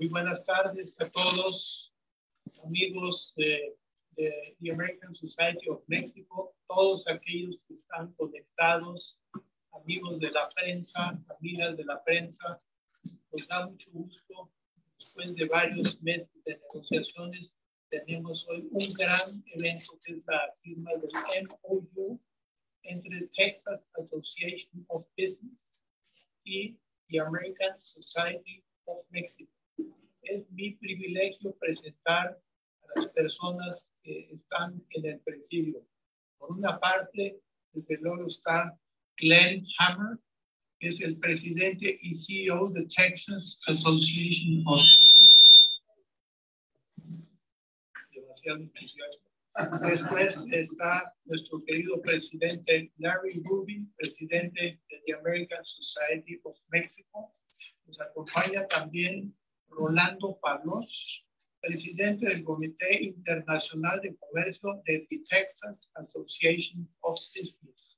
Muy buenas tardes a todos, amigos de, de the American Society of Mexico, todos aquellos que están conectados, amigos de la prensa, amigas de la prensa. Nos da mucho gusto, después de varios meses de negociaciones, tenemos hoy un gran evento que es la firma del MOU entre Texas Association of Business y the American Society of Mexico. Es mi privilegio presentar a las personas que están en el presidio. Por una parte, desde luego está Glenn Hammer, que es el presidente y CEO de Texas Association of. Después está nuestro querido presidente Larry Rubin, presidente de the American Society of Mexico. Nos acompaña también Rolando Pablos, presidente del Comité Internacional de Comercio de the Texas Association of Business.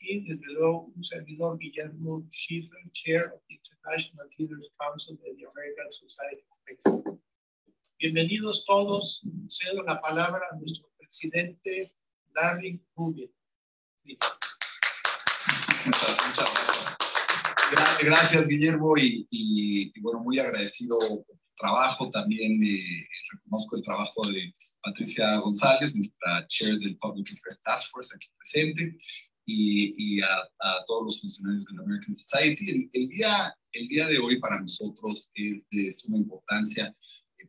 Y desde luego un servidor Guillermo Schiffer, Chair of the International Leaders Council de the American Society of Mexico. Bienvenidos todos. Cedo la palabra a nuestro presidente Larry Rubin. Muchas gracias. Gracias, Guillermo, y, y, y, bueno, muy agradecido por tu trabajo. También eh, reconozco el trabajo de Patricia González, nuestra chair del Public Affairs Task Force, aquí presente, y, y a, a, todos los funcionarios de la American Society. El, el, día, el día de hoy para nosotros es de suma importancia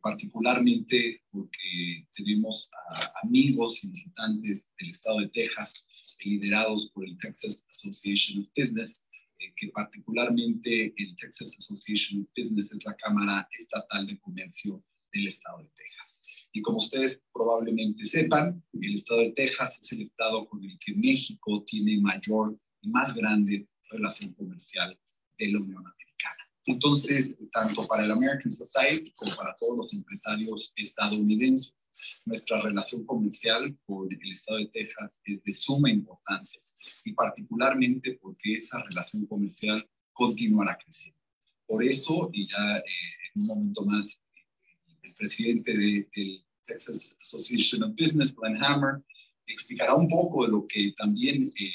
particularmente porque tenemos a amigos y visitantes del estado de Texas liderados por el Texas Association of Business, eh, que particularmente el Texas Association of Business es la Cámara Estatal de Comercio del estado de Texas. Y como ustedes probablemente sepan, el estado de Texas es el estado con el que México tiene mayor y más grande relación comercial de la Unión Americana. Entonces, tanto para el American Society como para todos los empresarios estadounidenses, nuestra relación comercial con el estado de Texas es de suma importancia y particularmente porque esa relación comercial continuará creciendo. Por eso, y ya eh, en un momento más, el presidente del de Texas Association of Business, Glenn Hammer, explicará un poco de lo que también eh,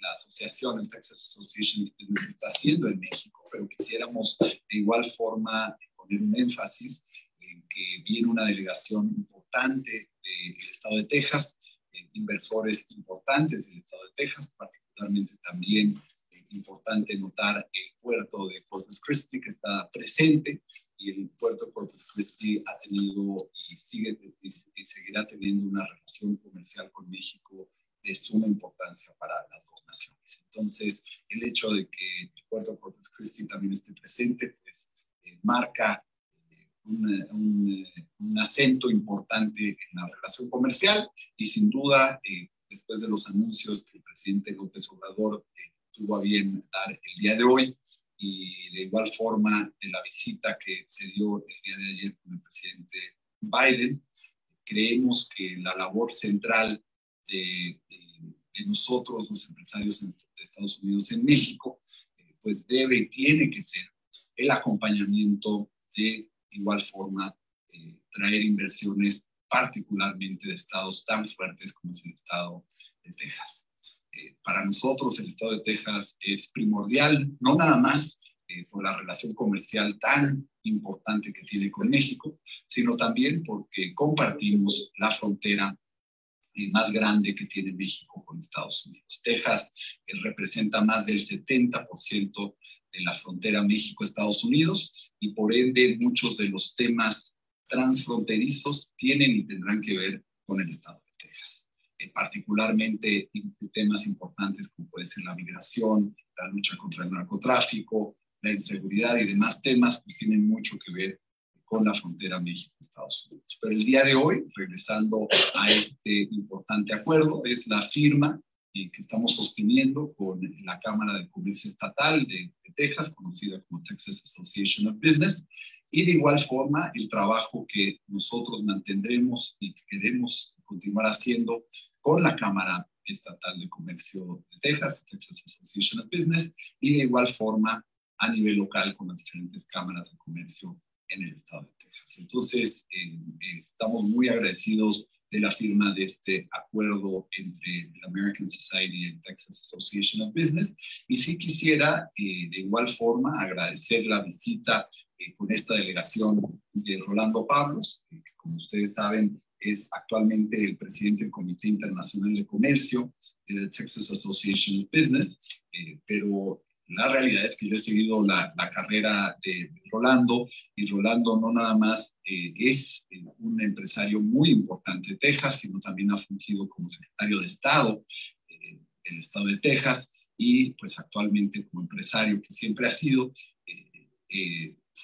la asociación, el Texas Association of Business, está haciendo en México pero quisiéramos de igual forma poner un énfasis en que viene una delegación importante del estado de Texas, eh, inversores importantes del estado de Texas, particularmente también eh, importante notar el puerto de Corpus Christi que está presente y el puerto de Corpus Christi ha tenido y sigue y seguirá teniendo una relación comercial con México de suma importancia para las dos naciones. Entonces, el hecho de que el puerto de Corpus Christi también esté presente, pues eh, marca eh, un, un, un, acento importante en la relación comercial y sin duda, eh, después de los anuncios que el presidente López Obrador tuvo a bien dar el día de hoy y de igual forma de la visita que se dio el día de ayer con el presidente Biden, creemos que la labor central de, nosotros, los empresarios de Estados Unidos en México, eh, pues debe tiene que ser el acompañamiento de igual forma eh, traer inversiones particularmente de estados tan fuertes como es el estado de Texas. Eh, para nosotros el estado de Texas es primordial, no nada más eh, por la relación comercial tan importante que tiene con México, sino también porque compartimos la frontera más grande que tiene México con Estados Unidos. Texas eh, representa más del 70% de la frontera México-Estados Unidos y por ende muchos de los temas transfronterizos tienen y tendrán que ver con el Estado de Texas. Eh, particularmente temas importantes como puede ser la migración, la lucha contra el narcotráfico, la inseguridad y demás temas, pues tienen mucho que ver con la frontera México-Estados Unidos. Pero el día de hoy, regresando a este importante acuerdo, es la firma eh, que estamos sosteniendo con la Cámara de Comercio Estatal de, de, Texas, conocida como Texas Association of Business, y de igual forma el trabajo que nosotros mantendremos y que queremos continuar haciendo con la Cámara Estatal de Comercio de Texas, Texas Association of Business, y de igual forma a nivel local con las diferentes cámaras de comercio en el estado de Texas. Entonces, estamos muy agradecidos de la firma de este acuerdo entre la American Society y Texas Association of Business. Y sí quisiera, eh, de igual forma, agradecer la visita eh, con esta delegación de Rolando Pablos, que como ustedes saben es actualmente el presidente del Comité Internacional de Comercio de la Texas Association of Business, eh, pero la realidad es que yo he seguido la, la carrera de Rolando y Rolando no nada más eh, es eh, un empresario muy importante de Texas, sino también ha fungido como secretario de Estado eh, del Estado de Texas y pues actualmente como empresario que siempre ha sido,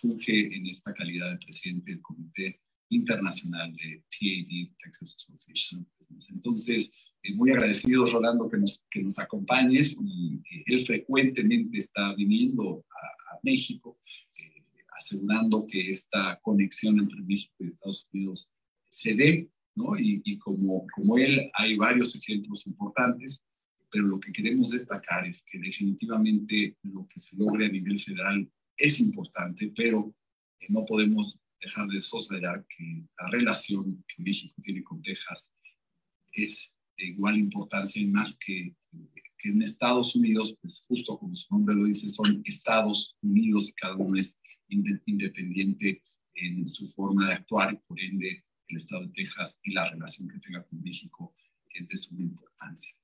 funge en esta calidad de presidente del Comité Internacional de TAB, Texas Association. Entonces, muy agradecido, Rolando, que nos, que nos acompañes. Y, él frecuentemente está viniendo a, México, eh, asegurando que esta conexión entre México y Estados Unidos se dé, ¿no? Y, y, como, como él, hay varios ejemplos importantes, pero lo que queremos destacar es que definitivamente lo que se logre a nivel federal es importante, pero eh, no podemos dejar de soslayar que la relación que México tiene con Texas es de igual importancia y más que, que en Estados Unidos, pues justo como su nombre lo dice, son Estados Unidos cada uno es independiente en su forma de actuar y por ende el Estado de Texas y la relación que tenga con México es de suma importancia.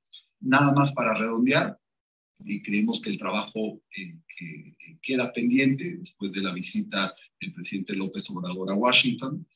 Nada más para redondear, y creemos que el trabajo eh, que queda pendiente después de la visita del presidente López Obrador a Washington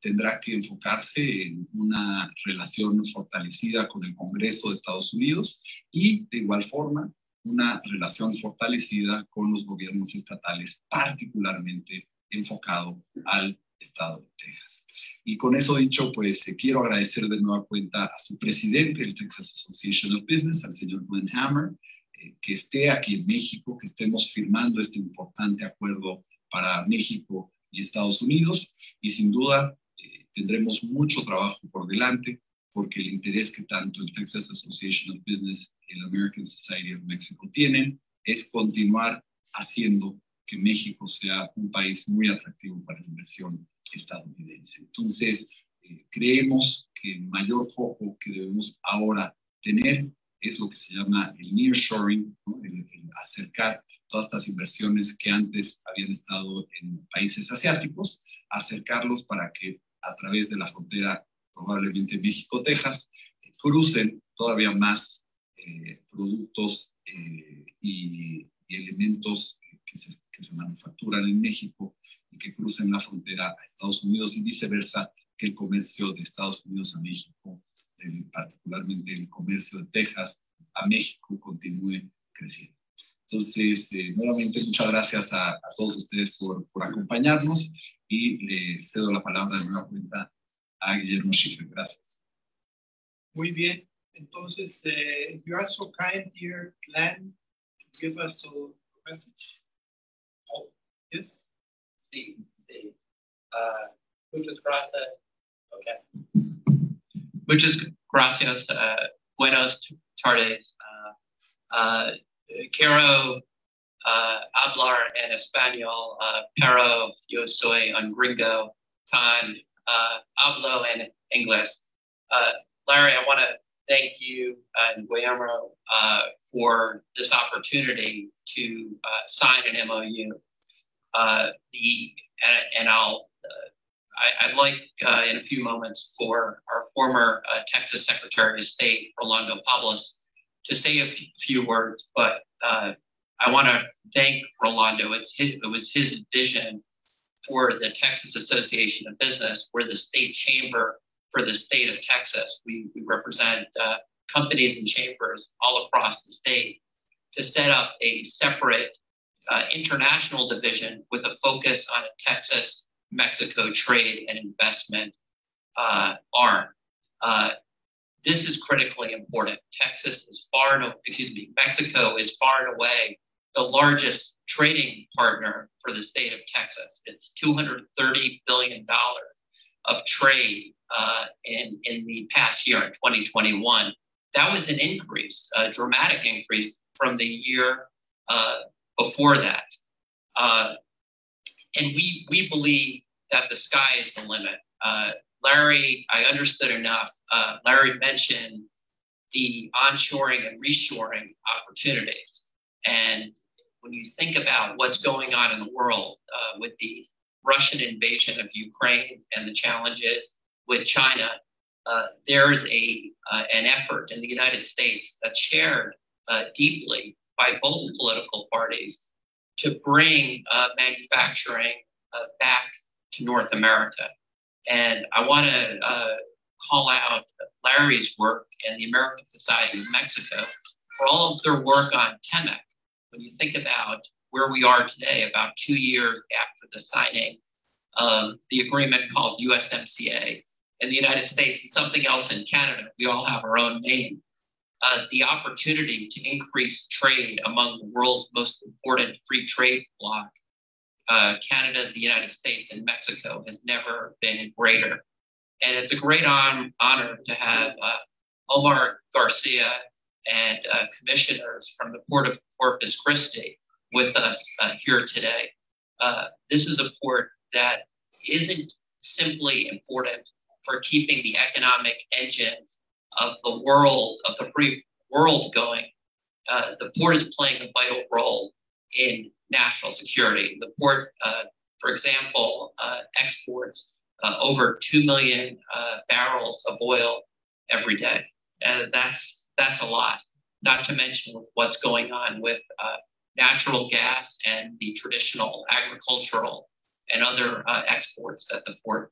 tendrá que enfocarse en una relación fortalecida con el Congreso de Estados Unidos y de igual forma una relación fortalecida con los gobiernos estatales, particularmente enfocado al estado de Texas. Y con eso dicho, pues eh, quiero agradecer de nueva cuenta a su presidente del Texas Association of Business, al señor Glenn Hammer, eh, que esté aquí en México, que estemos firmando este importante acuerdo para México y Estados Unidos. Y sin duda tendremos mucho trabajo por delante porque el interés que tanto el Texas Association of Business y el American Society of Mexico tienen es continuar haciendo que México sea un país muy atractivo para la inversión estadounidense. Entonces, eh, creemos que el mayor foco que debemos ahora tener es lo que se llama el nearshoring, el acercar todas estas inversiones que antes habían estado en países asiáticos, acercarlos para que a través de la frontera, probablemente México-Texas, crucen todavía más eh, productos eh, y, elementos que se, manufacturan en México y que crucen la frontera a Estados Unidos y viceversa, que el comercio de Estados Unidos a México, particularmente el comercio de Texas a México, continúe creciendo. Entonces, eh, nuevamente, muchas gracias a, a todos ustedes por, por, acompañarnos y le cedo la palabra de nueva cuenta a Guillermo Schiffer. Gracias. Muy bien. Entonces, uh, you are so kind, dear Glenn, to give us a message. Oh, yes? Sí, sí. Uh, muchas gracias. Okay. Muchas gracias. Uh, buenas tardes. Uh, uh, quiero uh, hablar en español, uh, pero yo soy un gringo, tan hablo en inglés. Larry, I want to thank you and Guillermo for this opportunity to sign an MOU. the and, and I'll I, would like in a few moments for our former Texas Secretary of State Rolando Pablos to say a few words, but uh, I want to thank Rolando. His, it was his vision for the Texas Association of Business. We're the state chamber for the state of Texas. We, we represent uh, companies and chambers all across the state to set up a separate uh, international division with a focus on a Texas Mexico trade and investment uh, arm. Uh, this is critically important. Texas is far and excuse me, Mexico is far and away the largest trading partner for the state of Texas. It's 230 billion dollars of trade uh, in in the past year in 2021. That was an increase, a dramatic increase from the year uh, before that. Uh, and we we believe that the sky is the limit. Uh, Larry, I understood enough. Uh, Larry mentioned the onshoring and reshoring opportunities. And when you think about what's going on in the world uh, with the Russian invasion of Ukraine and the challenges with China, uh, there is a uh, an effort in the United States that's shared uh, deeply by both political parties to bring uh, manufacturing uh, back to North America. And I want to uh, call out Larry's work and the American Society of Mexico for all of their work on TEMEC. When you think about where we are today, about two years after the signing of the agreement called USMCA in the United States and something else in Canada, we all have our own name. Uh, the opportunity to increase trade among the world's most important free trade bloc uh, Canada, the United States, and Mexico has never been greater. And it's a great on, honor to have uh, Omar Garcia and uh, commissioners from the Port of Corpus Christi with us uh, here today. Uh, this is a port that isn't simply important for keeping the economic engine of the world, of the free world going. Uh, the port is playing a vital role in national security. The port, uh, for example, uh, exports uh, over 2 million uh, barrels of oil every day. And that's, that's a lot, not to mention with what's going on with uh, natural gas and the traditional agricultural and other exports that the port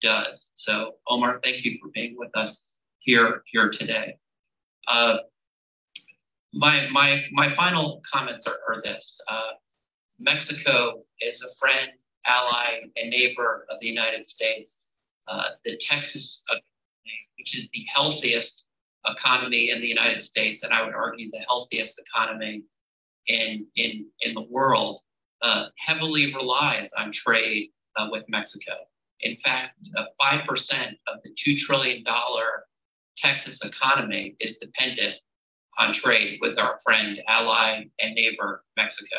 does. So, Omar, thank you for being with us here, here today my my my final comments are, are this: uh, Mexico is a friend, ally, and neighbor of the United States. Uh, the Texas which is the healthiest economy in the United States, and I would argue the healthiest economy in in in the world, uh, heavily relies on trade uh, with Mexico. In fact, uh, five percent of the two trillion dollar Texas economy is dependent on trade with our friend, ally, and neighbor, Mexico.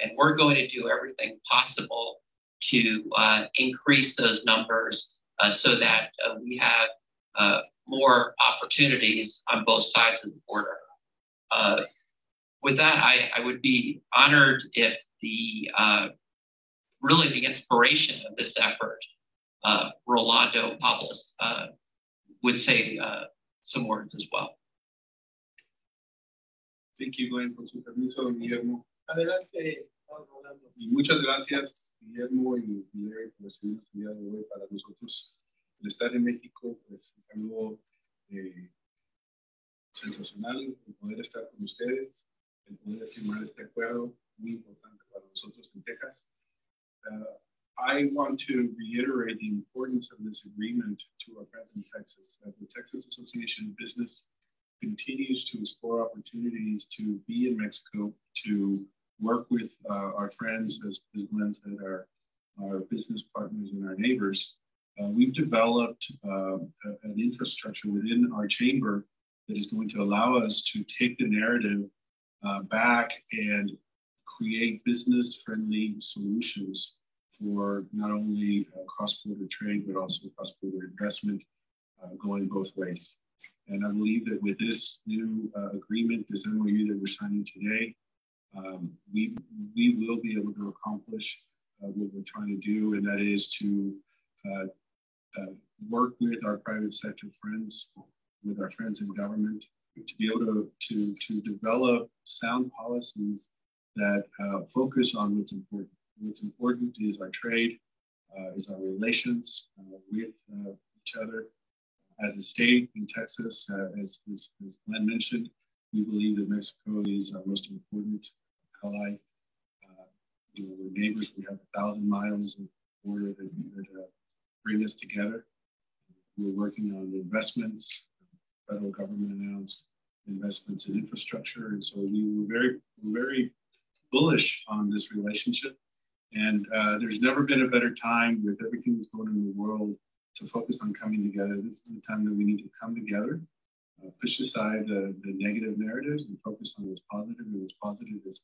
And we're going to do everything possible to uh, increase those numbers uh, so that uh, we have uh, more opportunities on both sides of the border. Uh, with that, I, I, would be honored if the uh, really the inspiration of this effort, Rolando Pablos, would say some words as well. Thank you, Glenn, su Guillermo. Muchas gracias, Guillermo y Larry, por de hoy para nosotros. El estar en México pues, es algo eh, sensacional, el poder estar con ustedes, el poder firmar este acuerdo, muy importante para nosotros en Texas. Uh, I want to reiterate the importance of this agreement to our friends in Texas. As the Texas Association of Business continues to explore opportunities to be in Mexico, to work with uh, our friends, as, as Glenn said, our, our business partners and our neighbors. Uh, we've developed uh, an infrastructure within our chamber that is going to allow us to take the narrative uh, back and create business friendly solutions for not only uh, cross border trade, but also cross border investment uh, going both ways. And I believe that with this new uh, agreement, this MOU that we're signing today, um, we, we will be able to accomplish uh, what we're trying to do, and that is to work with our private sector friends, with our friends in government, to be able to, to, to develop sound policies that uh, focus on what's important. What's important is our trade, uh, is our relations with each other, as a state in Texas, uh, as, as, as, Glenn mentioned, we believe that Mexico is our most important ally. Uh, you know, we're neighbors. We have a thousand miles of border that, that uh, bring us together. We're working on investments. The federal government announced investments in infrastructure, and so we were very, very bullish on this relationship. And uh, there's never been a better time with everything that's going on in the world to focus on coming together. This is the time that we need to come together, uh, push aside the, the negative narratives and focus on what's positive. And what's positive is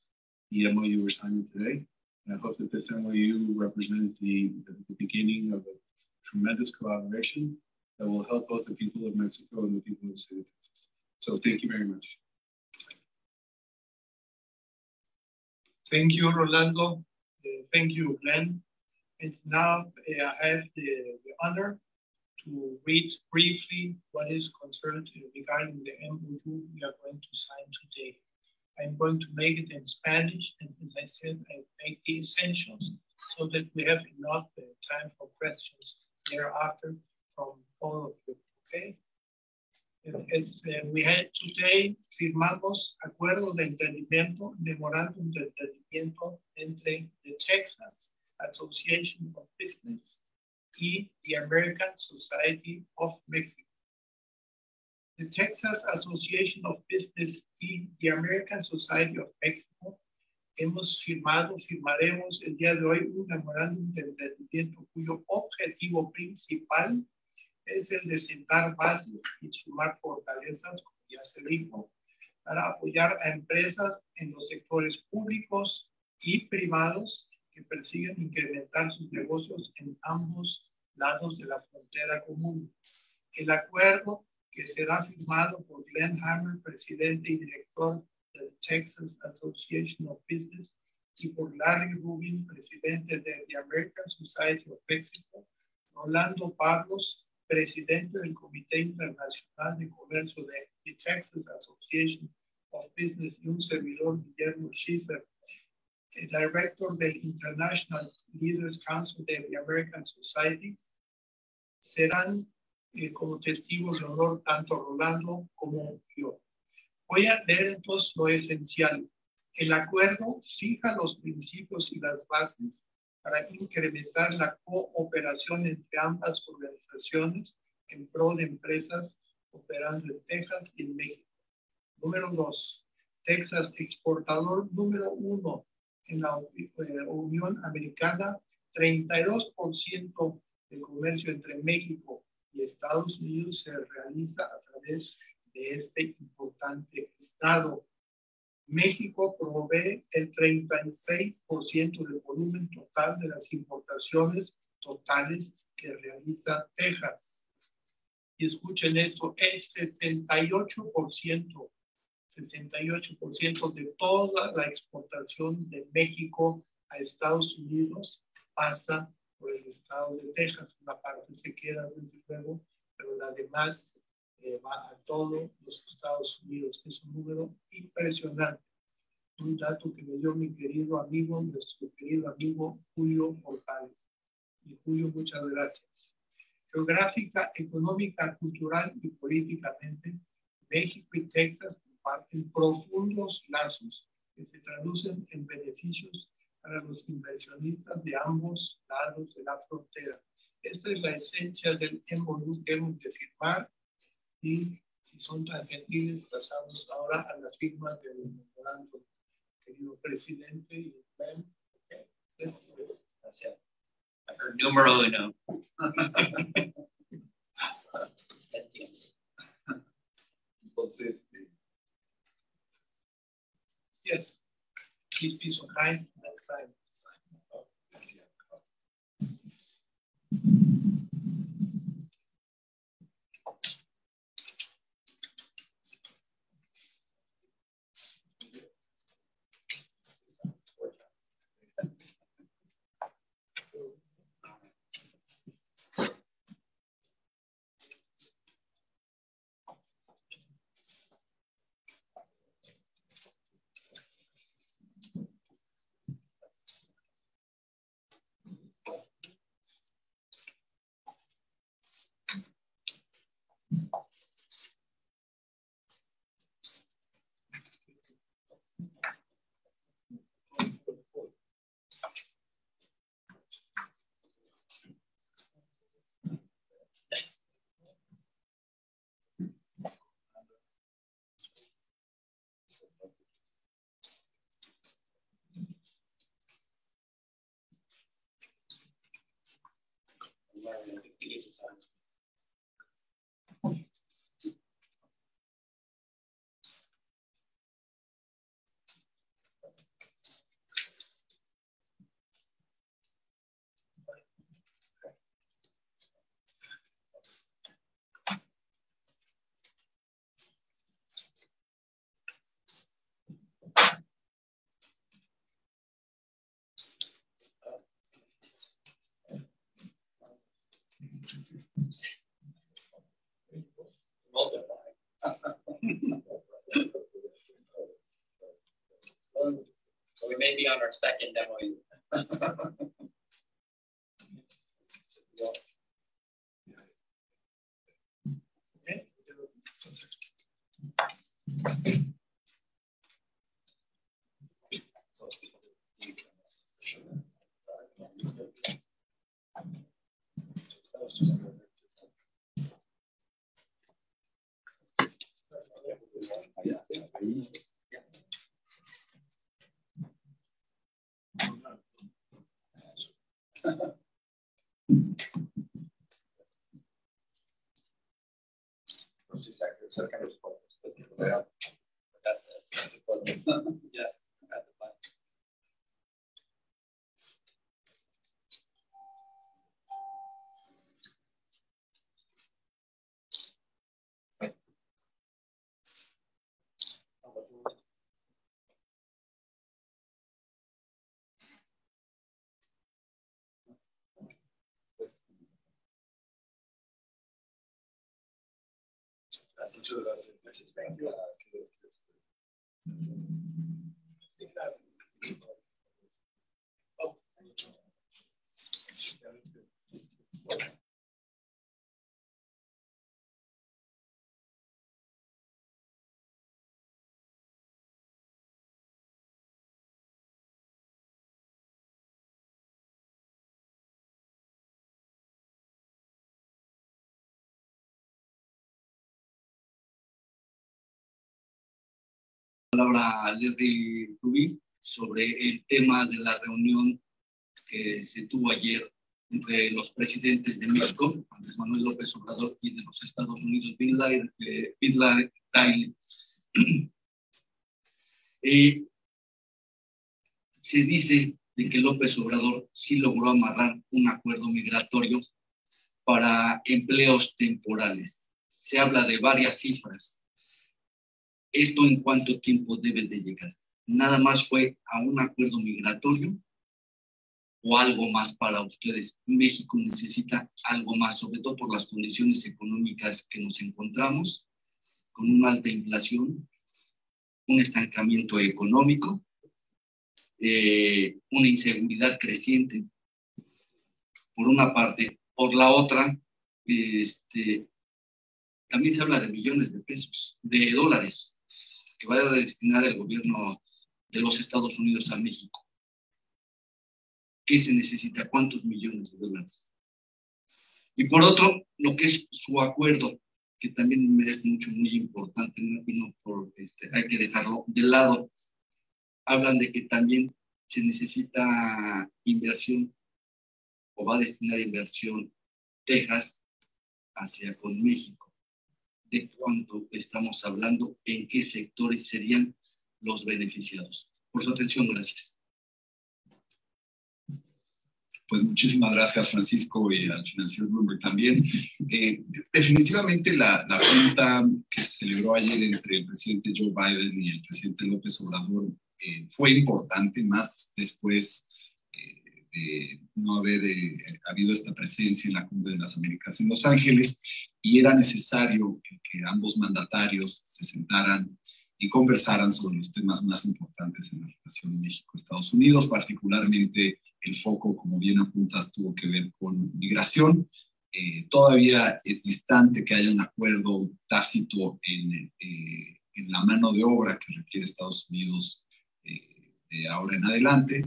the MOU we're signing today. And I hope that this MOU represents the, the beginning of a tremendous collaboration that will help both the people of Mexico and the people of the state of Texas. So thank you very much. Thank you, Rolando. Thank you, Glenn. And now uh, I have the, the, honor to read briefly what is concerned regarding the MOU we are going to sign today. I'm going to make it in Spanish, and as I said, I make the essentials so that we have enough uh, time for questions thereafter from all of you, okay? Es, eh, we had today firmamos acuerdos de entendimiento, memorándum de entendimiento entre the Texas Association of Business y the American Society of Mexico. The Texas Association of Business y the American Society of Mexico hemos firmado, firmaremos el día de hoy un memorándum de entendimiento cuyo objetivo principal el de sentar bases y sumar fortalezas, como ya se dijo, para apoyar a empresas en los sectores públicos y privados que persiguen incrementar sus negocios en ambos lados de la frontera común. El acuerdo que será firmado por Glenn Hammer, presidente y director del Texas Association of Business, y por Larry Rubin, presidente de the American Society of Mexico, Rolando Pablos, presidente del Comité Internacional de Comercio de the Texas Association of Business y un servidor Guillermo Schiffer, el director del International Leaders Council de the American Society, serán eh, como testigos de honor tanto Rolando como yo. Voy a leer entonces lo esencial. El acuerdo fija los principios y las bases para incrementar la cooperación entre ambas organizaciones en pro de empresas operando en Texas y en México. Número dos, Texas exportador número uno en la eh, Unión Americana, 32% del comercio entre México y Estados Unidos se realiza a través de este importante estado. México provee el 36% del volumen total de las importaciones totales que realiza Texas. Y escuchen esto, el 68%, 68% de toda la exportación de México a Estados Unidos pasa por el estado de Texas. Una parte se queda, desde luego, pero la demás eh, va a todos los Estados Unidos. Es un número impresionante. Un dato que me dio mi querido amigo, nuestro querido amigo Julio Morales. Y Julio, muchas gracias. Geográfica, económica, cultural y políticamente, México y Texas comparten profundos lazos que se traducen en beneficios para los inversionistas de ambos lados de la frontera. Esta es la esencia del MOU que hemos de firmar y si son tan gentiles, pasamos ahora a la firma del memorando, querido presidente. Gracias. Número uno. Entonces, eh, yes, so kind. Next time. and maybe on our second demo. Yeah. Thank you. Palabra a Larry Rubí sobre el tema de la reunión que se tuvo ayer entre los presidentes de México, Andrés Manuel López Obrador, y de los Estados Unidos, Bin Laden. Bin Laden. Eh, se dice de que López Obrador sí logró amarrar un acuerdo migratorio para empleos temporales. Se habla de varias cifras. ¿Esto en cuánto tiempo debe de llegar? ¿Nada más fue a un acuerdo migratorio o algo más para ustedes? México necesita algo más, sobre todo por las condiciones económicas que nos encontramos, con una alta inflación, un estancamiento económico, eh, una inseguridad creciente, por una parte. Por la otra, este, también se habla de millones de pesos, de dólares, que vaya a destinar el gobierno de los Estados Unidos a México. ¿Qué se necesita? ¿Cuántos millones de dólares? Y por otro, lo que es su acuerdo, que también merece mucho, muy importante, no, no por, este, hay que dejarlo de lado. Hablan de que también se necesita inversión o va a destinar inversión Texas hacia con México. ¿De cuánto estamos hablando? ¿En qué sectores serían los beneficiados? Por su atención, gracias. Pues muchísimas gracias, Francisco, y al financiero Bloomberg también. Eh, definitivamente la, la junta que se celebró ayer entre el presidente Joe Biden y el presidente López Obrador eh, fue importante, más después no haber eh, habido esta presencia en la Cumbre de las Américas en Los Ángeles, y era necesario que, ambos mandatarios se sentaran y conversaran sobre los temas más importantes en la relación México-Estados Unidos, particularmente el foco, como bien apuntas, tuvo que ver con migración. Eh, todavía es distante que haya un acuerdo tácito en, eh, la mano de obra que requiere Estados Unidos eh, de ahora en adelante,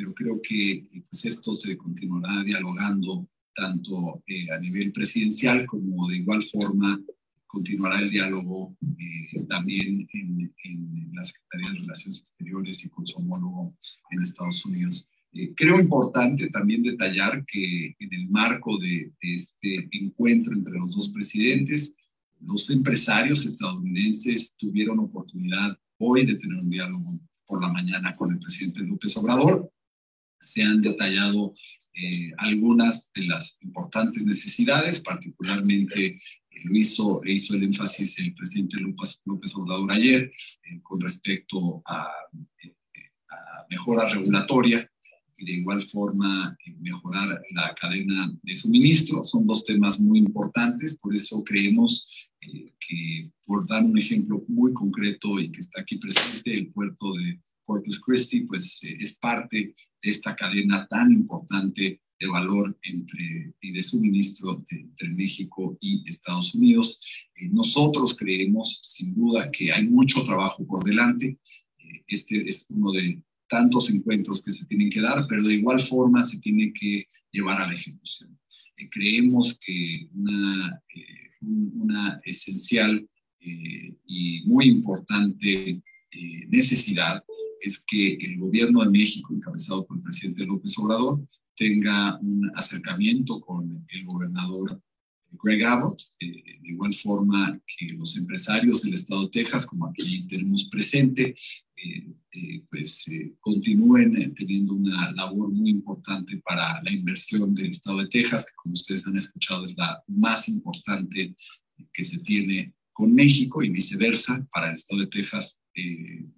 pero creo que pues, esto se continuará dialogando tanto a nivel presidencial como de igual forma continuará el diálogo eh, también en, en, la Secretaría de Relaciones Exteriores y con su homólogo en Estados Unidos. Eh, creo importante también detallar que en el marco de, de, este encuentro entre los dos presidentes, los empresarios estadounidenses tuvieron oportunidad hoy de tener un diálogo por la mañana con el presidente López Obrador. Se han detallado eh, algunas de las importantes necesidades, particularmente lo hizo, hizo el énfasis el presidente López, López Obrador ayer eh, con respecto a, eh, a, mejora regulatoria y de igual forma eh, mejorar la cadena de suministro. Son dos temas muy importantes, por eso creemos eh, que, por dar un ejemplo muy concreto y que está aquí presente, el puerto de Corpus Christi, pues es parte de esta cadena tan importante de valor entre, y de suministro entre México y Estados Unidos. nosotros creemos, sin duda, que hay mucho trabajo por delante. este es uno de tantos encuentros que se tienen que dar, pero de igual forma se tiene que llevar a la ejecución. Eh, creemos que una, eh, una esencial eh, y muy importante necesidad es que el gobierno de México, encabezado por el presidente López Obrador, tenga un acercamiento con el gobernador Greg Abbott, de igual forma que los empresarios del estado de Texas, como aquí tenemos presente, eh, eh, pues eh, continúen teniendo una labor muy importante para la inversión del estado de Texas, que como ustedes han escuchado es la más importante que se tiene con México y viceversa. Para el estado de Texas,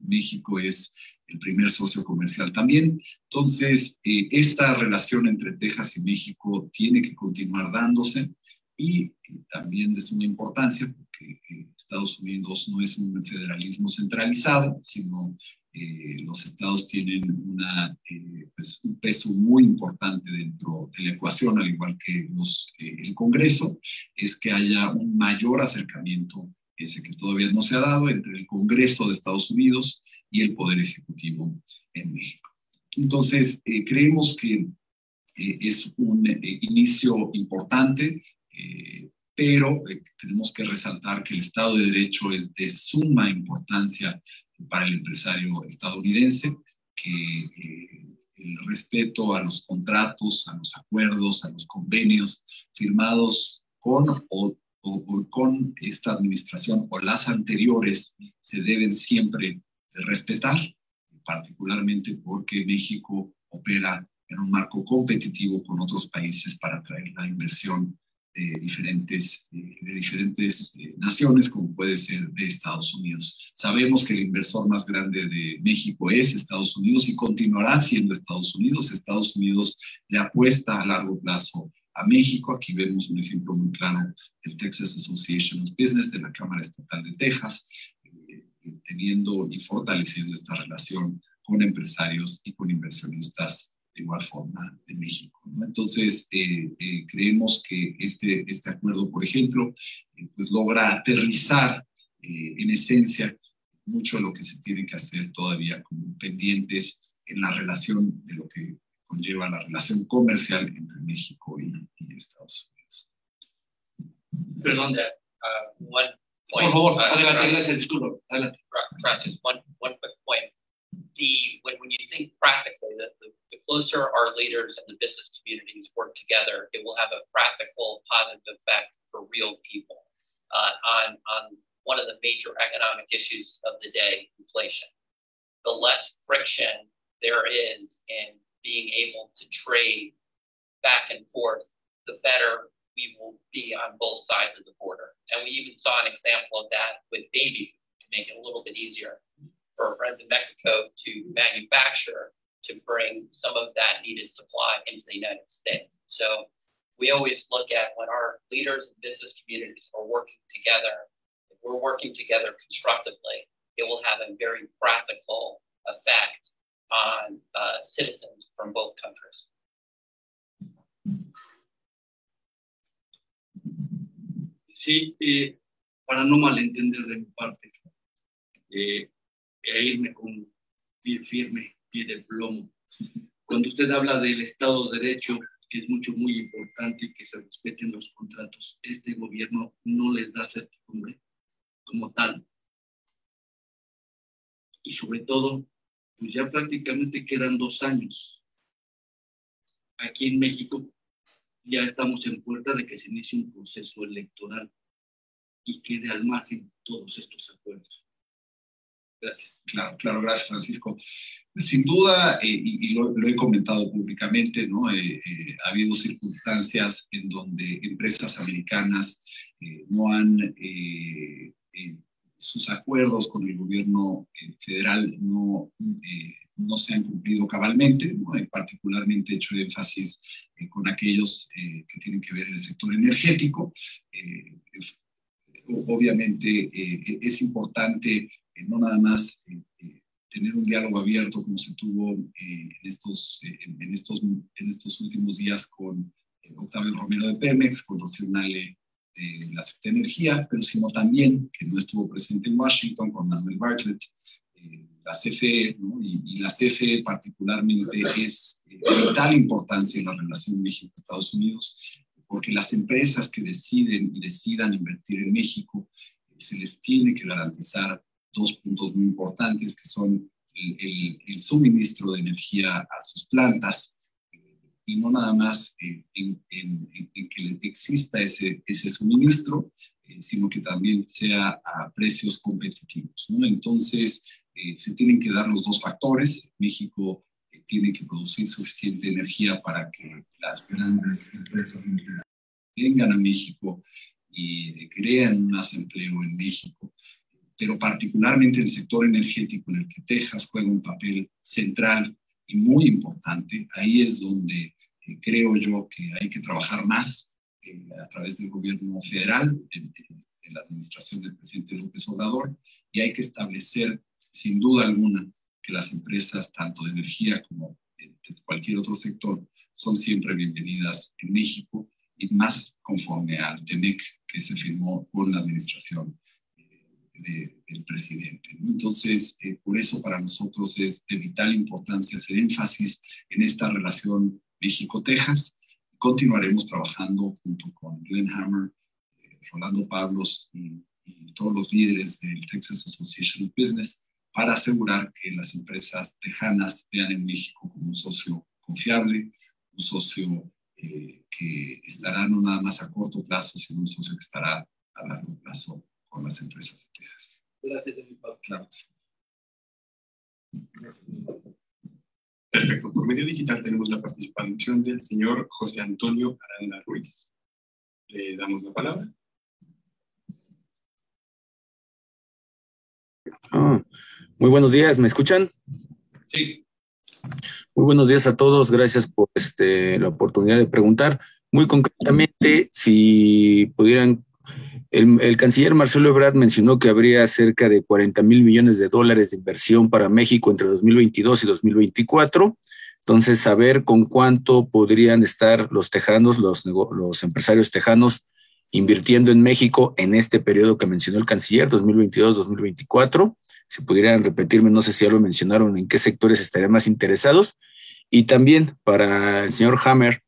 México es el primer socio comercial también. Entonces, esta relación entre Texas y México tiene que continuar dándose y también es una importancia porque Estados Unidos no es un federalismo centralizado, sino eh, los estados tienen eh, pues, un peso muy importante dentro de la ecuación, al igual que eh, el Congreso, es que haya un mayor acercamiento, ese que todavía no se ha dado, entre el Congreso de Estados Unidos y el Poder Ejecutivo en México. Entonces, creemos que es un inicio importante eh, pero eh, tenemos que resaltar que el Estado de Derecho es de suma importancia para el empresario estadounidense, que eh, el respeto a los contratos, a los acuerdos, a los convenios firmados con o, con esta administración o las anteriores se deben siempre respetar, particularmente porque México opera en un marco competitivo con otros países para atraer la inversión de diferentes, de diferentes eh, naciones, como puede ser de Estados Unidos. Sabemos que el inversor más grande de México es Estados Unidos y continuará siendo Estados Unidos. Estados Unidos le apuesta a largo plazo a México. Aquí vemos un ejemplo muy claro del Texas Association of Business de la Cámara Estatal de Texas, eh, teniendo y fortaleciendo esta relación con empresarios y con inversionistas de igual forma de México. Entonces, eh, eh, creemos que este, este acuerdo, por ejemplo, eh, pues logra aterrizar en esencia mucho de lo que se tiene que hacer todavía como pendientes en la relación de lo que conlleva la relación comercial entre México y, Estados Unidos. Perdón, uh, one point, Por favor, uh, adelante, gracias, disculpa, adelante. One, one quick point. the when, when you think practically, the, the, the, closer our leaders and the business communities work together, it will have a practical positive effect for real people uh, on, on one of the major economic issues of the day, inflation. The less friction there is in being able to trade back and forth, the better we will be on both sides of the border. And we even saw an example of that with baby to make it a little bit easier for friends in Mexico to manufacture to bring some of that needed supply into the United States. So we always look at when our leaders and business communities are working together, if we're working together constructively, it will have a very practical effect on uh, citizens from both countries. Sí, eh, para no malentender de mi parte, eh, e irme con pie firme, pie de plomo. Cuando usted habla del Estado de Derecho, que es mucho, muy importante que se respeten los contratos, este gobierno no les da certidumbre como tal. Y sobre todo, pues ya prácticamente quedan dos años. Aquí en México ya estamos en puerta de que se inicie un proceso electoral y quede al margen todos estos acuerdos. Gracias. Claro, claro, gracias Francisco. Sin duda, eh, y, lo, he comentado públicamente, ¿no? Eh, eh, ha habido circunstancias en donde empresas americanas no han, sus acuerdos con el gobierno federal no, no se han cumplido cabalmente, ¿no? particularmente hecho énfasis con aquellos que tienen que ver en el sector energético. obviamente es importante no nada más eh, eh, tener un diálogo abierto como se tuvo en, estos, en, estos, en estos últimos días con Octavio Romero de Pemex, con Rocío Nale de la Secretaría de Energía, pero sino también que no estuvo presente en Washington con Manuel Bartlett, la CFE, y, la CFE particularmente es de vital importancia en la relación México-Estados Unidos, porque las empresas que deciden y decidan invertir en México, eh, se les tiene que garantizar dos puntos muy importantes, que son el, suministro de energía a sus plantas, eh, y no nada más eh, en, que exista ese, ese suministro, sino que también sea a precios competitivos. ¿no? Entonces, eh, se tienen que dar los dos factores. México eh, tiene que producir suficiente energía para que las grandes empresas vengan a México y crean más empleo en México, pero particularmente en el sector energético en el que Texas juega un papel central muy importante. Ahí es donde eh, creo yo que hay que trabajar más a través del gobierno federal, en la administración del presidente López Obrador, y hay que establecer sin duda alguna que las empresas, tanto de energía como de cualquier otro sector, son siempre bienvenidas en México y más conforme al TEMEC que se firmó con la administración eh, del presidente. Entonces, eh, por eso para nosotros es de vital importancia hacer énfasis en esta relación México-Texas. Continuaremos trabajando junto con Glenn Hammer, eh, Rolando Pablos y, y todos los líderes del Texas Association of Business para asegurar que las empresas tejanas vean en México como un socio confiable, un socio eh, que estará no nada más a corto plazo, sino un socio que estará a largo plazo con las empresas de Texas. Gracias, Claro. Perfecto. Por medio digital tenemos la participación del señor José Antonio Aranda Ruiz. Le damos la palabra. Ah, muy buenos días, ¿me escuchan? Sí. Muy buenos días a todos, gracias por este, la oportunidad de preguntar. Muy concretamente, si pudieran, el, canciller Marcelo Ebrard mencionó que habría cerca de 40 mil millones de dólares de inversión para México entre 2022 y 2024. Entonces, saber con cuánto podrían estar los tejanos, los, empresarios tejanos invirtiendo en México en este periodo que mencionó el canciller, 2022-2024 si pudieran repetirme, no sé si ya lo mencionaron, en qué sectores estarían más interesados. Y también para el señor Hammer,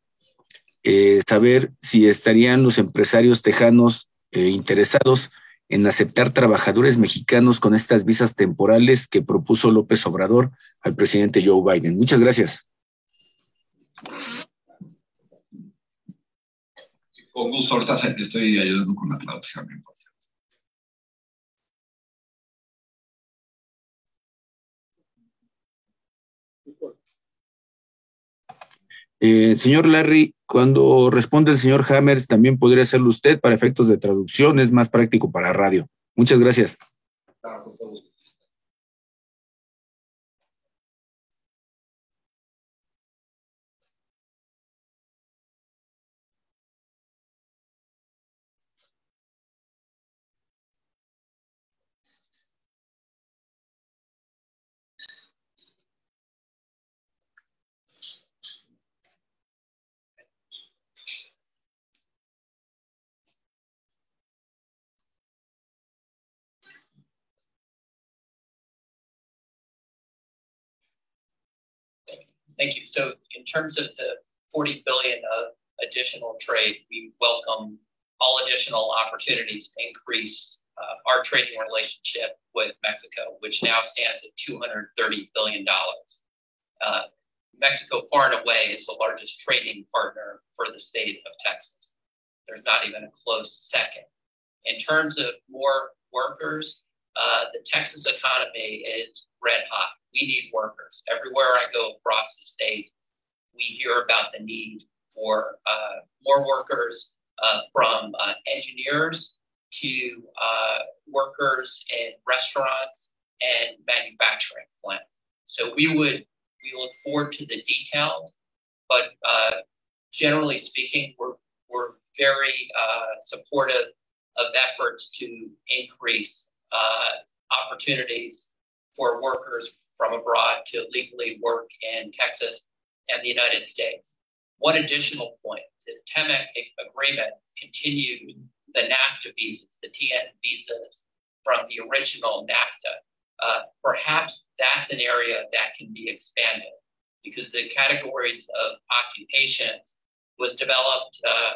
eh, saber si estarían los empresarios tejanos eh, interesados en aceptar trabajadores mexicanos con estas visas temporales que propuso López Obrador al presidente Joe Biden. Muchas gracias. Con gusto, ahorita estoy ayudando con la traducción. Eh, señor Larry, cuando responde el señor Hammers, también podría hacerlo usted para efectos de traducción, es más práctico para radio. Muchas gracias. Thank you. So in terms of the 40 billion of additional trade, we welcome all additional opportunities to increase uh, our trading relationship with Mexico, which now stands at 230 billion dollars. Uh, Mexico, far and away, is the largest trading partner for the state of Texas. There's not even a close second. In terms of more workers, uh, the Texas economy is red hot. We need workers. Everywhere I go across the state, we hear about the need for uh, more workers uh, from uh, engineers to uh, workers in restaurants and manufacturing plants. So we would we look forward to the details, but uh, generally speaking, we're we're very supportive of efforts to increase uh, opportunities for workers from abroad to legally work in Texas and the United States. One additional point, the TEMEC agreement continued the NAFTA visas, the TN visas from the original NAFTA. Uh, perhaps that's an area that can be expanded because the categories of occupation was developed uh,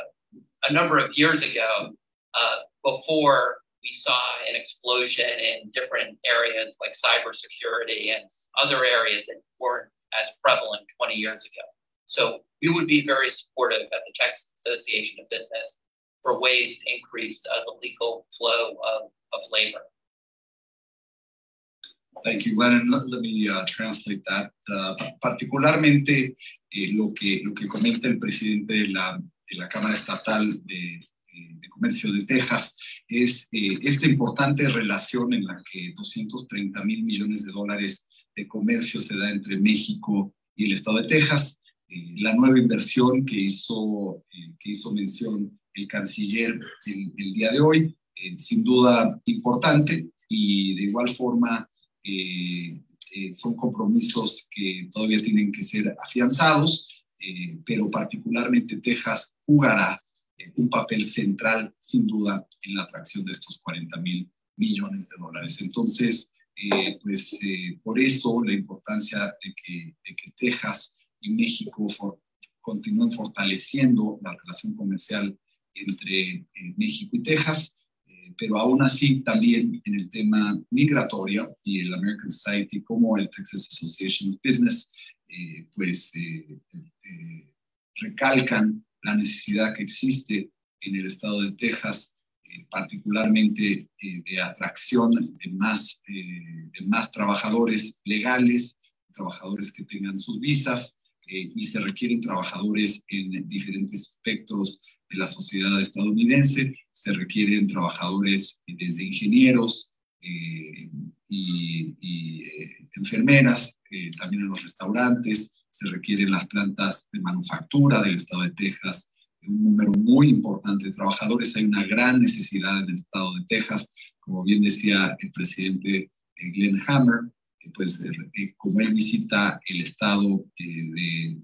a number of years ago uh, before we saw an explosion in different areas like cybersecurity and other areas that weren't as prevalent 20 years ago. So we would be very supportive at the Texas Association of Business for ways to increase uh, the legal flow of, of labor. Thank you, Glenn. Let, let me uh, translate that. Uh, particularmente eh, lo, que, lo que comenta el presidente de la, de la Cámara Estatal de, de Comercio de Texas es eh, esta importante relación en la que 230 mil millones de dólares de comercio se da entre México y el estado de Texas. Eh, la nueva inversión que hizo, eh, que hizo mención el canciller el, el día de hoy, sin duda importante y de igual forma son compromisos que todavía tienen que ser afianzados, pero particularmente Texas jugará un papel central, sin duda, en la atracción de estos 40 mil millones de dólares. Entonces, eh, pues eh, por eso la importancia de que, de que Texas y México continúen fortaleciendo la relación comercial entre eh, México y Texas, pero aún así también en el tema migratorio y el American Society como el Texas Association of Business, pues recalcan la necesidad que existe en el estado de Texas, eh, particularmente eh, de atracción de más, eh, de más trabajadores legales, trabajadores que tengan sus visas, y se requieren trabajadores en diferentes espectros de la sociedad estadounidense, se requieren trabajadores desde ingenieros y, y enfermeras, también en los restaurantes, se requieren las plantas de manufactura del estado de Texas, un número muy importante de trabajadores. Hay una gran necesidad en el estado de Texas, como bien decía el presidente eh, Glenn Hammer, pues eh, eh, como él visita el estado de,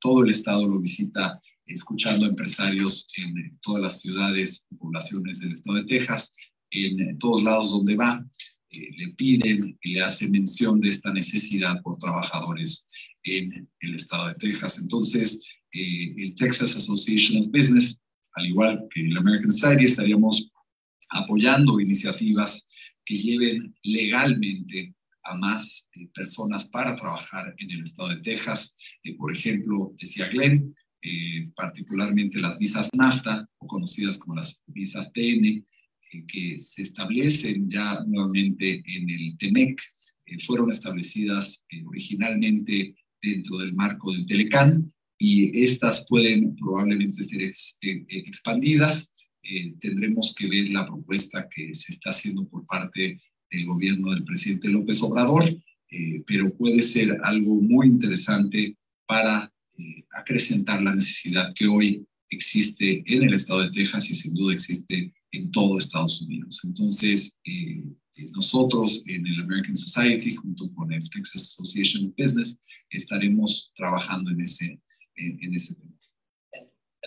todo el estado lo visita escuchando a empresarios en todas las ciudades y poblaciones del estado de Texas, en todos lados donde va, le piden y le hacen mención de esta necesidad por trabajadores en el estado de Texas. Entonces, eh, el Texas Association of Business, al igual que el American Society, estaríamos apoyando iniciativas que lleven legalmente a más eh, personas para trabajar en el estado de Texas. Eh, por ejemplo, decía Glenn, particularmente las visas NAFTA, o conocidas como las visas TN, que se establecen ya nuevamente en el TEMEC, fueron establecidas originalmente dentro del marco del Telecán y estas pueden probablemente ser eh, expandidas. Eh, tendremos que ver la propuesta que se está haciendo por parte del gobierno del presidente López Obrador, eh, pero puede ser algo muy interesante para acrecentar la necesidad que hoy existe en el estado de Texas y sin duda existe en todo Estados Unidos. Entonces, nosotros en el American Society, junto con el Texas Association of Business, estaremos trabajando en ese, en, en ese tema.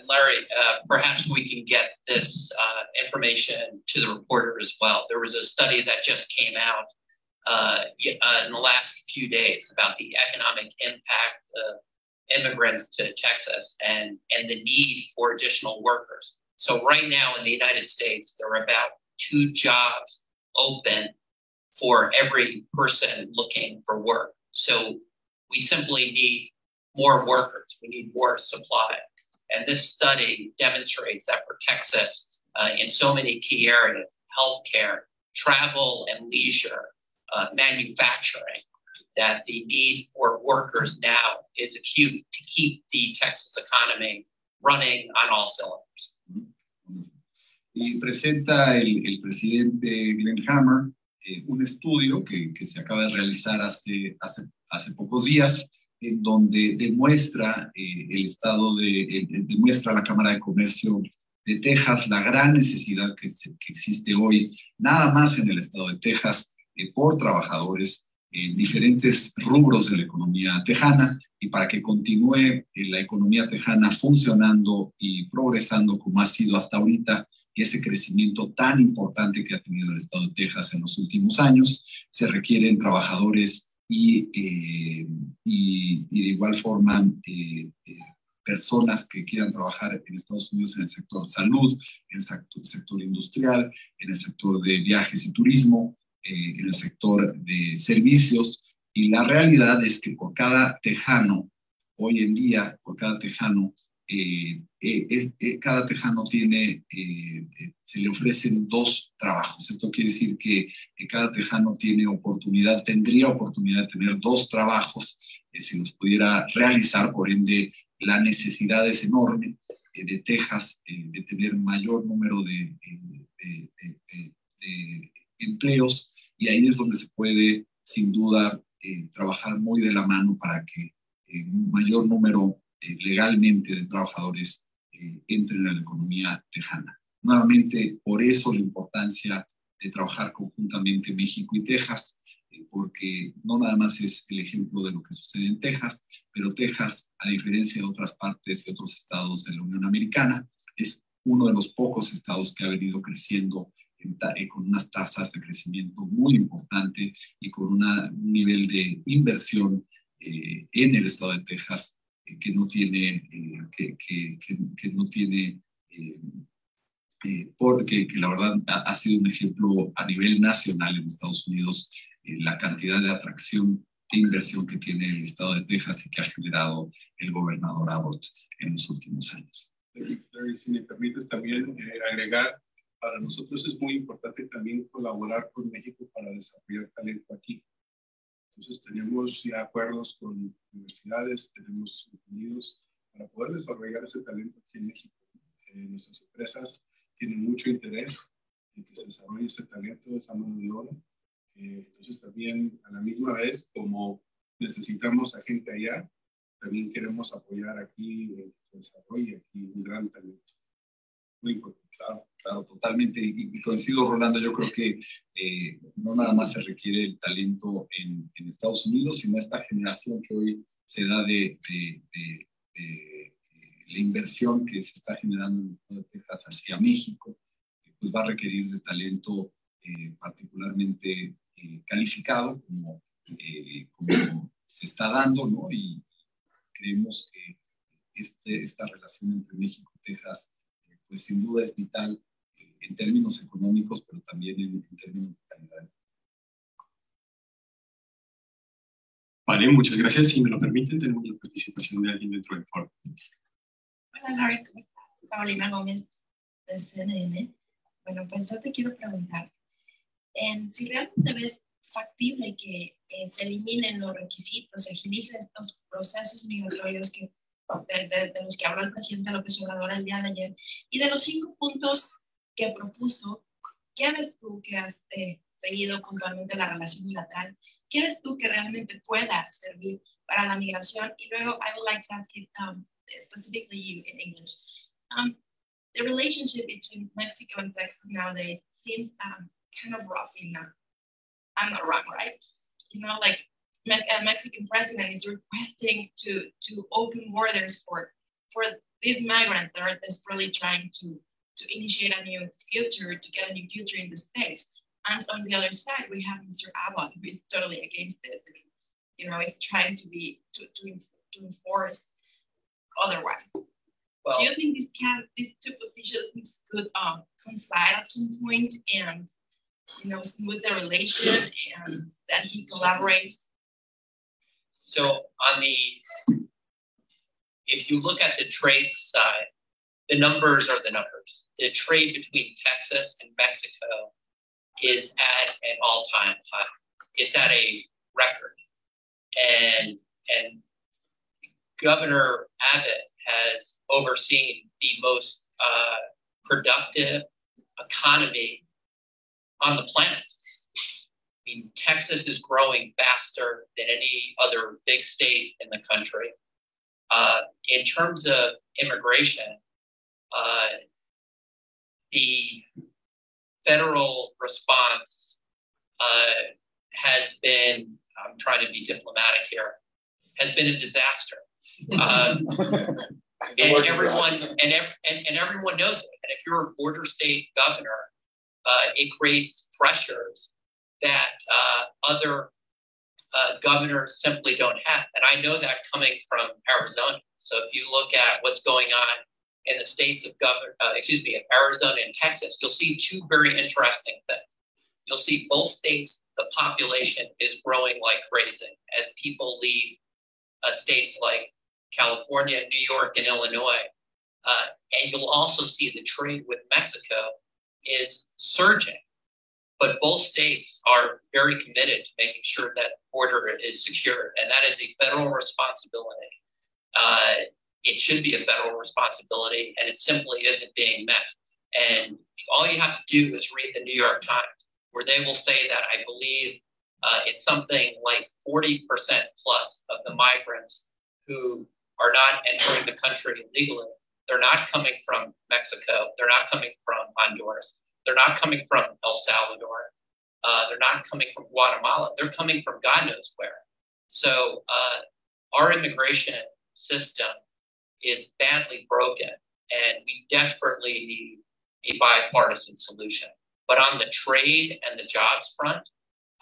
And Larry, uh, perhaps we can get this uh, information to the reporter as well. There was a study that just came out uh, uh in the last few days about the economic impact of immigrants to Texas and, and the need for additional workers. So right now in the United States, there are about two jobs open for every person looking for work. So we simply need more workers. We need more supply. And this study demonstrates that for Texas, uh, in so many key areas, healthcare, travel and leisure, uh, manufacturing, that the need for workers now is acute to keep the Texas economy running on all cylinders. Y presenta el, el presidente Glenn Hammer eh, un estudio que, que, se acaba de realizar hace, hace, hace pocos días, en donde demuestra eh, el estado de, eh, demuestra la Cámara de Comercio de Texas la gran necesidad que, que, existe hoy, nada más en el estado de Texas, por trabajadores en diferentes rubros de la economía tejana y para que continúe la economía tejana funcionando y progresando como ha sido hasta ahorita, ese crecimiento tan importante que ha tenido el estado de Texas en los últimos años, se requieren trabajadores y, y, de igual forma personas que quieran trabajar en Estados Unidos en el sector salud, en el sector, industrial, en el sector de viajes y turismo, eh, en el sector de servicios. Y la realidad es que por cada tejano, hoy en día, por cada tejano, eh, eh, cada tejano tiene, se le ofrecen dos trabajos. Esto quiere decir que cada tejano tiene oportunidad, tendría oportunidad de tener dos trabajos si los pudiera realizar, por ende la necesidad es enorme eh, de Texas eh, de tener mayor número de, empleos y ahí es donde se puede sin duda eh, trabajar muy de la mano para que un mayor número legalmente de trabajadores entren a la economía tejana. Nuevamente, por eso la importancia de trabajar conjuntamente México y Texas porque no nada más es el ejemplo de lo que sucede en Texas, pero Texas, a diferencia de otras partes de otros estados de la Unión Americana, es uno de los pocos estados que ha venido creciendo eh, con unas tasas de crecimiento muy importante y con un nivel de inversión eh, en el estado de Texas eh, que no tiene, que, que, que, no tiene porque que la verdad ha, sido un ejemplo a nivel nacional en Estados Unidos la cantidad de atracción de inversión que tiene el estado de Texas y que ha generado el gobernador Abbott en los últimos años. Si me permites también eh, agregar, para nosotros es muy importante también colaborar con México para desarrollar talento aquí. Entonces tenemos ya acuerdos con universidades, tenemos unidos para poder desarrollar ese talento aquí en México. Eh, nuestras empresas tienen mucho interés en que se desarrolle ese talento, esa mano de obra eh, entonces también a la misma vez, como necesitamos a gente allá, también queremos apoyar aquí el que se desarrolle aquí un gran talento. Claro, claro, totalmente. Y, coincido, Rolando, yo creo que eh, no nada más se requiere el talento en, Estados Unidos, sino esta generación que hoy se da de, la inversión que se está generando en Texas hacia México, pues va a requerir de talento eh, particularmente eh, calificado como, eh, como, se está dando, ¿no? Y creemos que este, esta relación entre México y Texas, pues sin duda es vital en términos económicos, pero también en, en términos de calidad. Vale, muchas gracias. Si me lo permiten, tenemos la participación de alguien dentro del foro. Hola, Larry, ¿cómo estás? Carolina Gómez, de CNN. Bueno, pues yo te quiero preguntar, si realmente ves factible que eh, se eliminen los requisitos, se agilicen estos procesos migratorios que, de, los que habló el presidente López Obrador el día de ayer, y de los cinco puntos que propuso, ¿qué ves tú que has eh, seguido puntualmente la relación bilateral? ¿Qué ves tú que realmente pueda servir para la migración? Y luego, I would like to ask you, um, specifically you in English, um, the relationship between Mexico and Texas nowadays seems um, kind of rough in uh, I'm not wrong, right? You know, like Mexican president is requesting to to open borders for for these migrants that are desperately trying to to initiate a new future, to get a new future in the states. And on the other side, we have Mr. Abbott, who is totally against this, and you know, is trying to be to to, to enforce otherwise. Well, Do you think these can these two positions could um, coincide at some point and you know, smooth the relation and that he collaborates. So on the, if you look at the trade side, the numbers are the numbers. The trade between Texas and Mexico is at an all-time high. It's at a record, and and Governor Abbott has overseen the most uh, productive economy on the planet. I mean, Texas is growing faster than any other big state in the country. Uh, in terms of immigration, uh, the federal response uh, has been, I'm trying to be diplomatic here, has been a disaster. Uh, and everyone and, ev- and, and everyone knows it. And if you're a border state governor, uh, it creates pressures that uh, other uh, governors simply don't have. And I know that coming from Arizona. So if you look at what's going on in the states of governor, uh, excuse me, Arizona and Texas, you'll see two very interesting things. You'll see both states, the population is growing like crazy as people leave uh, states like California, New York, and Illinois. Uh, and you'll also see the trade with Mexico is surging. But both states are very committed to making sure that border is secure, and that is a federal responsibility. Uh, it should be a federal responsibility, and it simply isn't being met. And all you have to do is read the New York Times, where they will say that I believe uh, it's something like 40% plus of the migrants who are not entering the country legally. They're not coming from Mexico. They're not coming from Honduras. They're not coming from El Salvador. Uh, they're not coming from Guatemala. They're coming from God knows where. So uh, our immigration system is badly broken, and we desperately need a bipartisan solution. But on the trade and the jobs front,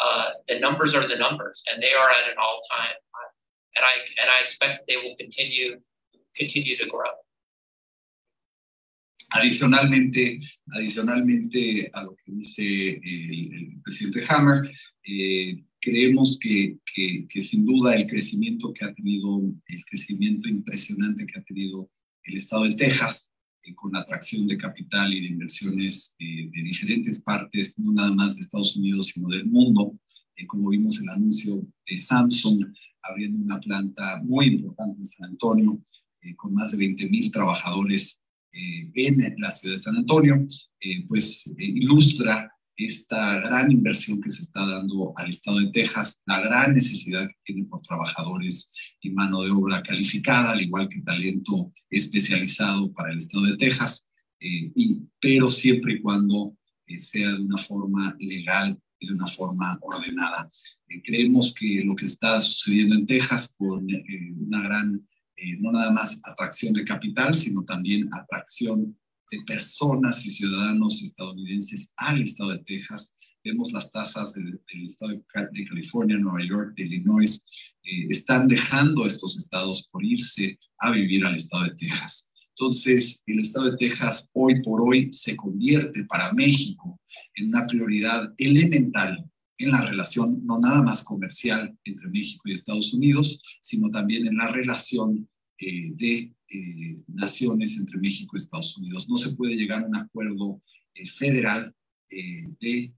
uh, the numbers are the numbers, and they are at an all-time high. And I and I expect they will continue continue to grow. Adicionalmente, adicionalmente a lo que dice el, el presidente Hammer, eh, creemos que, que, que, sin duda el crecimiento que ha tenido, el crecimiento impresionante que ha tenido el estado de Texas, eh, con la atracción de capital y de inversiones eh, de diferentes partes, no nada más de Estados Unidos, sino del mundo, eh, como vimos el anuncio de Samsung abriendo una planta muy importante en San Antonio, eh, con más de 20 mil trabajadores eh, en la ciudad de San Antonio, eh, pues eh, ilustra esta gran inversión que se está dando al estado de Texas, la gran necesidad que tiene por trabajadores y mano de obra calificada, al igual que talento especializado para el estado de Texas, y, pero siempre y cuando sea de una forma legal y de una forma ordenada. Creemos que lo que está sucediendo en Texas con una gran eh, no nada más atracción de capital, sino también atracción de personas y ciudadanos estadounidenses al estado de Texas. Vemos las tasas del, del estado de, de, California, Nueva York, de Illinois, eh, están dejando estos estados por irse a vivir al estado de Texas. Entonces, el estado de Texas hoy por hoy se convierte para México en una prioridad elemental en la relación no nada más comercial entre México y Estados Unidos, sino también en la relación eh, de eh, naciones entre México y Estados Unidos. No se puede llegar a un acuerdo eh, federal de, de,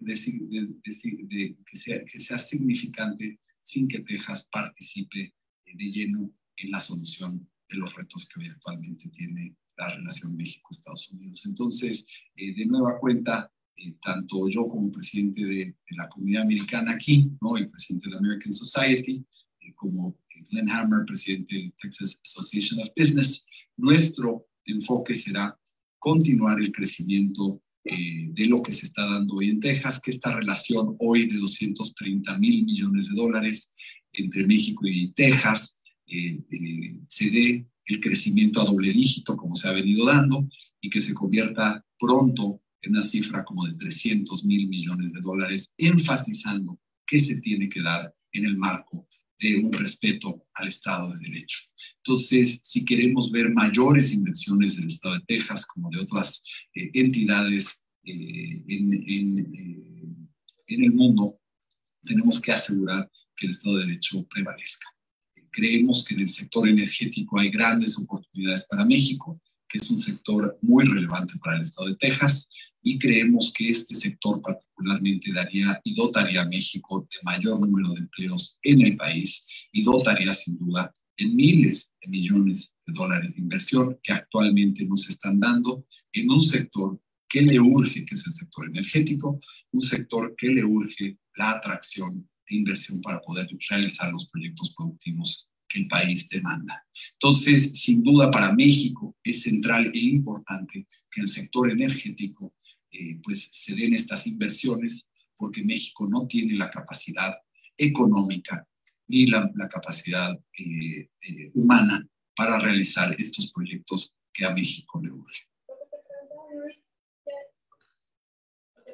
de, que, sea, que sea significante sin que Texas participe de lleno en la solución de los retos que hoy actualmente tiene la relación México-Estados Unidos. Entonces, de nueva cuenta, eh, tanto yo como presidente de, de, la comunidad americana aquí, ¿no? el presidente de la American Society, eh, como Glenn Hammer, presidente del Texas Association of Business, nuestro enfoque será continuar el crecimiento eh, de lo que se está dando hoy en Texas, que esta relación hoy de 230 mil millones de dólares entre México y Texas eh, eh, se dé el crecimiento a doble dígito como se ha venido dando y que se convierta pronto en una cifra como de 300 mil millones de dólares, enfatizando que se tiene que dar en el marco de un respeto al Estado de Derecho. Entonces, si queremos ver mayores inversiones del Estado de Texas como de otras eh, entidades eh, eh, en el mundo, tenemos que asegurar que el Estado de Derecho prevalezca. Creemos que en el sector energético hay grandes oportunidades para México que es un sector muy relevante para el estado de Texas y creemos que este sector particularmente daría y dotaría a México de mayor número de empleos en el país y dotaría sin duda en miles de millones de dólares de inversión que actualmente nos están dando en un sector que le urge, que es el sector energético, un sector que le urge la atracción de inversión para poder realizar los proyectos productivos el país demanda. Entonces, sin duda para México es central e importante que el sector energético eh, pues se den estas inversiones porque México no tiene la capacidad económica ni la, la capacidad eh, eh, humana para realizar estos proyectos que a México le urge.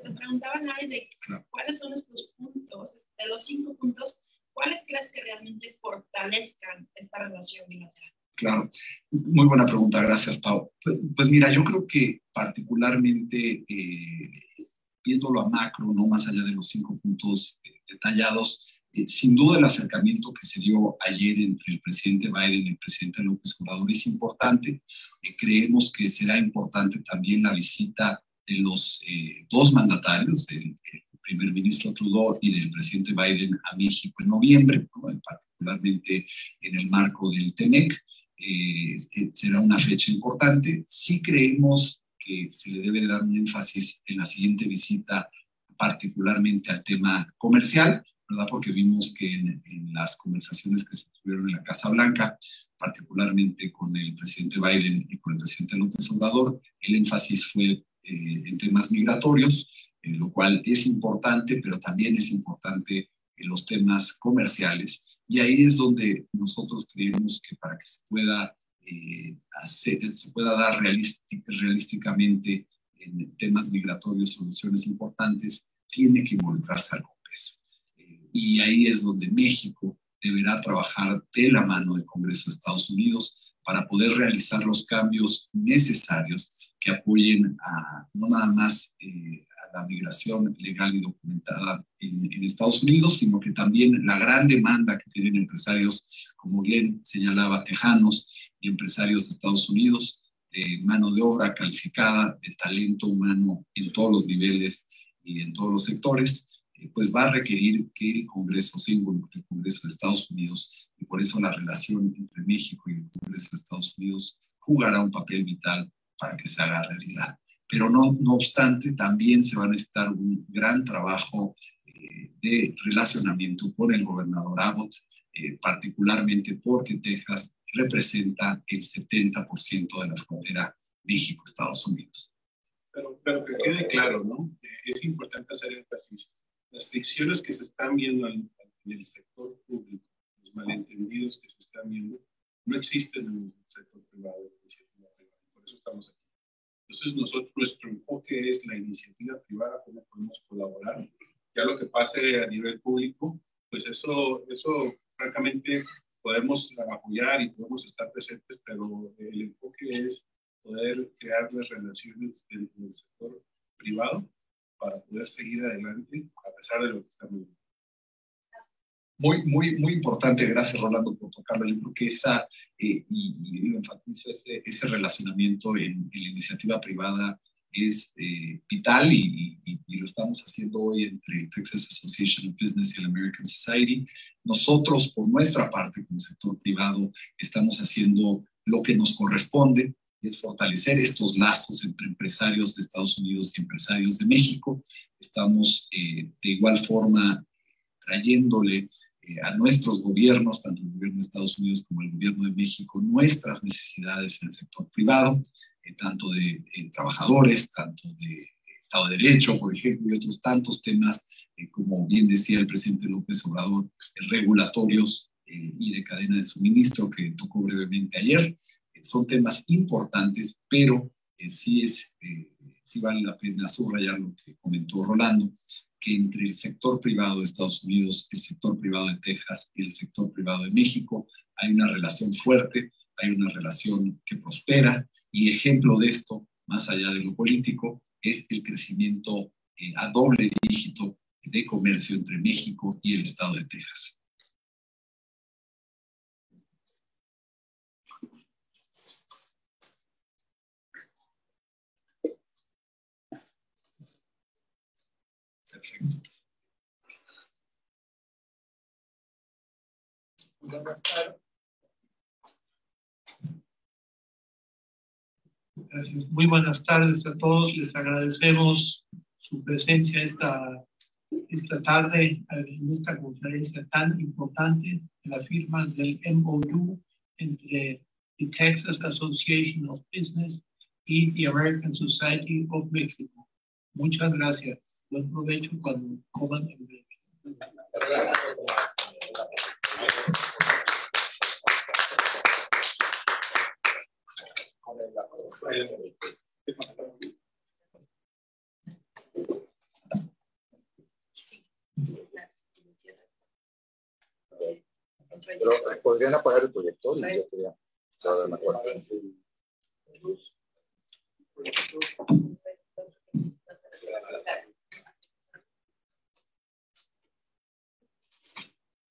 Te preguntaban hoy de cuáles son estos puntos, de los cinco puntos, ¿cuáles crees que realmente fortalezcan esta relación bilateral? Claro, muy buena pregunta, gracias Pau. Pues, pues mira, yo creo que particularmente eh, viéndolo a macro, no más allá de los cinco puntos eh, detallados, eh, sin duda el acercamiento que se dio ayer entre el presidente Biden y el presidente López Obrador es importante. creemos que será importante también la visita de los dos mandatarios, del primer ministro Trudeau y del presidente Biden a México en noviembre, particularmente en el marco del TEMEC. Eh, eh, será una fecha importante. Sí creemos que se le debe dar un énfasis en la siguiente visita, particularmente al tema comercial, ¿verdad? Porque vimos que en, las conversaciones que se tuvieron en la Casa Blanca, particularmente con el presidente Biden y con el presidente López Obrador, el énfasis fue eh, en temas migratorios, lo cual es importante, pero también es importante en los temas comerciales. Y ahí es donde nosotros creemos que para que se pueda, eh, hacer, se pueda dar realísticamente en temas migratorios soluciones importantes, tiene que involucrarse al Congreso. Eh, y ahí es donde México deberá trabajar de la mano del Congreso de Estados Unidos para poder realizar los cambios necesarios que apoyen a no nada más eh, la migración legal y documentada en, Estados Unidos, sino que también la gran demanda que tienen empresarios, como bien señalaba, tejanos y empresarios de Estados Unidos, de mano de obra calificada, de talento humano en todos los niveles y en todos los sectores, eh, pues va a requerir que el Congreso se involucre, el Congreso de Estados Unidos, y por eso la relación entre México y el Congreso de Estados Unidos jugará un papel vital para que se haga realidad pero no, no obstante, también se va a necesitar un gran trabajo eh, de relacionamiento con el gobernador Abbott, eh, particularmente porque Texas representa el 70% de la frontera México-Estados Unidos. Pero, pero que quede claro, ¿no? Es importante hacer énfasis. Las fricciones que se están viendo en, el sector público, los malentendidos que se están viendo, no existen en el sector privado, eso estamos aquí. Entonces, nosotros, nuestro enfoque es la iniciativa privada, cómo podemos colaborar. Ya lo que pase a nivel público, pues eso, eso francamente, podemos apoyar y podemos estar presentes, pero el enfoque es poder crear las relaciones dentro del sector privado para poder seguir adelante a pesar de lo que estamos viendo muy, muy, muy importante, gracias Rolando por tocarlo, yo creo que esa, eh, y, y enfatizo ese, ese relacionamiento en, en, la iniciativa privada es eh, vital y, y, y, lo estamos haciendo hoy entre el Texas Association of Business y el American Society. Nosotros, por nuestra parte, como sector privado, estamos haciendo lo que nos corresponde, es fortalecer estos lazos entre empresarios de Estados Unidos y empresarios de México. Estamos eh, de igual forma trayéndole eh, a nuestros gobiernos, tanto el gobierno de Estados Unidos como el gobierno de México, nuestras necesidades en el sector privado, eh, tanto de eh, trabajadores, tanto de Estado de Derecho, por ejemplo, y otros tantos temas, como bien decía el presidente López Obrador, regulatorios y de cadena de suministro que tocó brevemente ayer. son temas importantes, pero sí, es, sí vale la pena subrayar lo que comentó Rolando, que entre el sector privado de Estados Unidos, el sector privado de Texas y el sector privado de México hay una relación fuerte, hay una relación que prospera y ejemplo de esto, más allá de lo político, es el crecimiento eh, a doble dígito de comercio entre México y el estado de Texas. Muy buenas tardes a todos. Les agradecemos su presencia esta, esta tarde en esta conferencia tan importante de la firma del MOU entre the Texas Association of Business y the American Society of Mexico. Muchas gracias. Buen provecho cuando coman. Pero podrían apagar el proyector y ya sería. se